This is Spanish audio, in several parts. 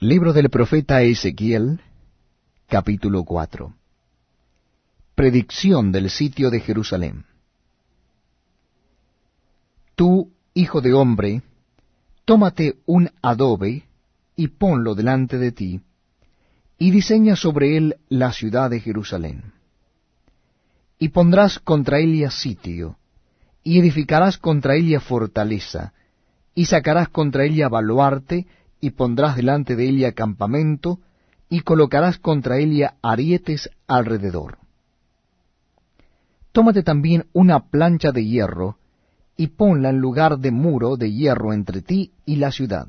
Libro del profeta Ezequiel, capítulo 4. Predicción del sitio de Jerusalén. Tú, hijo de hombre, tómate un adobe y ponlo delante de ti, y diseña sobre él la ciudad de Jerusalén. Y pondrás contra ella sitio, y edificarás contra ella fortaleza, y sacarás contra ella baluarte, y pondrás delante de ella campamento, y colocarás contra ella arietes alrededor. Tómate también una plancha de hierro, y ponla en lugar de muro de hierro entre ti y la ciudad.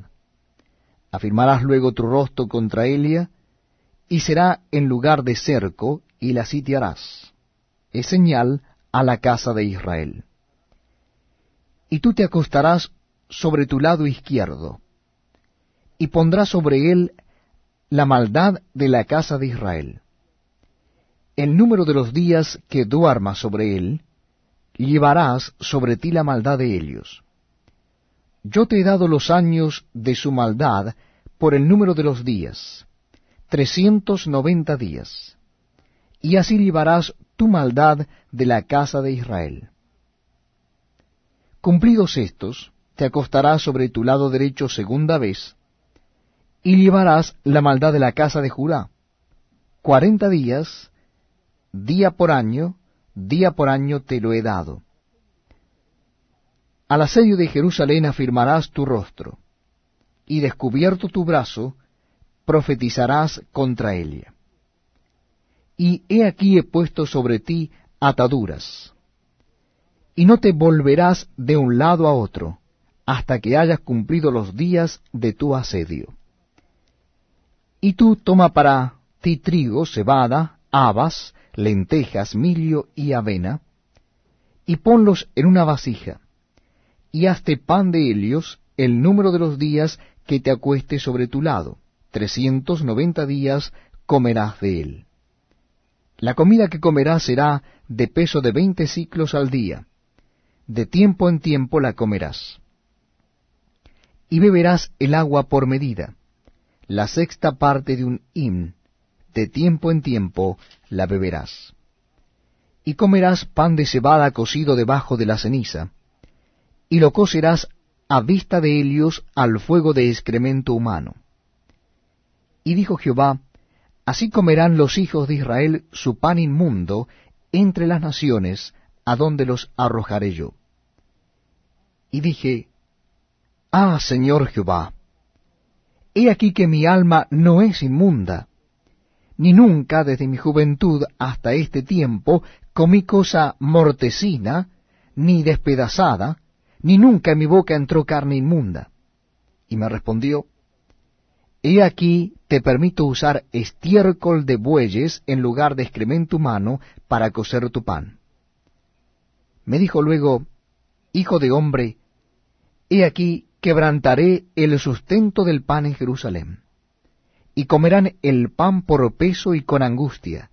Afirmarás luego tu rostro contra ella, y será en lugar de cerco, y la sitiarás. Es señal a la casa de Israel. Y tú te acostarás sobre tu lado izquierdo, y pondrá sobre él la maldad de la casa de Israel. El número de los días que duermas sobre él, llevarás sobre ti la maldad de ellos. Yo te he dado los años de su maldad por el número de los días, trescientos noventa días, y así llevarás tu maldad de la casa de Israel. Cumplidos estos, te acostarás sobre tu lado derecho segunda vez, y llevarás la maldad de la casa de Judá. Cuarenta días, día por año, día por año te lo he dado. Al asedio de Jerusalén afirmarás tu rostro, y descubierto tu brazo, profetizarás contra ella. Y he aquí he puesto sobre ti ataduras, y no te volverás de un lado a otro, hasta que hayas cumplido los días de tu asedio. Y tú toma para ti trigo, cebada, habas, lentejas, milio y avena, y ponlos en una vasija, y hazte pan de helios el número de los días que te acueste sobre tu lado, trescientos noventa días comerás de él. La comida que comerás será de peso de veinte ciclos al día, de tiempo en tiempo la comerás. Y beberás el agua por medida, la sexta parte de un hin, de tiempo en tiempo la beberás. Y comerás pan de cebada cocido debajo de la ceniza, y lo cocerás a vista de Helios al fuego de excremento humano. Y dijo Jehová, Así comerán los hijos de Israel su pan inmundo entre las naciones, a donde los arrojaré yo. Y dije, Ah, Señor Jehová, He aquí que mi alma no es inmunda, ni nunca desde mi juventud hasta este tiempo comí cosa mortecina, ni despedazada, ni nunca en mi boca entró carne inmunda. Y me respondió, He aquí te permito usar estiércol de bueyes en lugar de excremento humano para cocer tu pan. Me dijo luego, Hijo de hombre, he aquí quebrantaré el sustento del pan en Jerusalén. Y comerán el pan por peso y con angustia,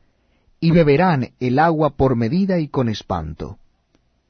y beberán el agua por medida y con espanto.